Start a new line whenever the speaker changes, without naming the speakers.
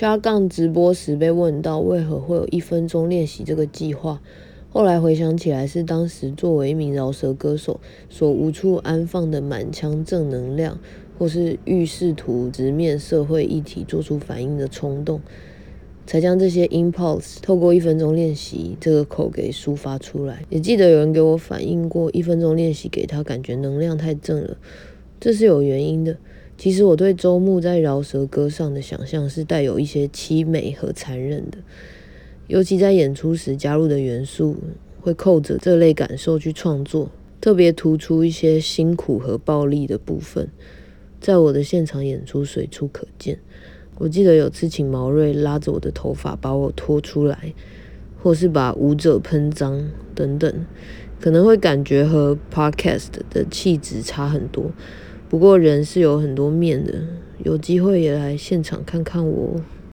下杠直播时被问到为何会有一分钟练习这个计划，后来回想起来是当时作为一名饶舌歌手所无处安放的满腔正能量，或是欲试图直面社会议题做出反应的冲动。才将这些 impulse 透过一分钟练习这个口给抒发出来。也记得有人给我反映过，一分钟练习给他感觉能量太正了，这是有原因的。其实我对周牧在饶舌歌上的想象是带有一些凄美和残忍的，尤其在演出时加入的元素会扣着这类感受去创作，特别突出一些辛苦和暴力的部分，在我的现场演出随处可见。我记得有次请毛瑞拉着我的头发把我拖出来，或是把舞者喷脏等等，可能会感觉和 podcast 的气质差很多。不过人是有很多面的，有机会也来现场看看我。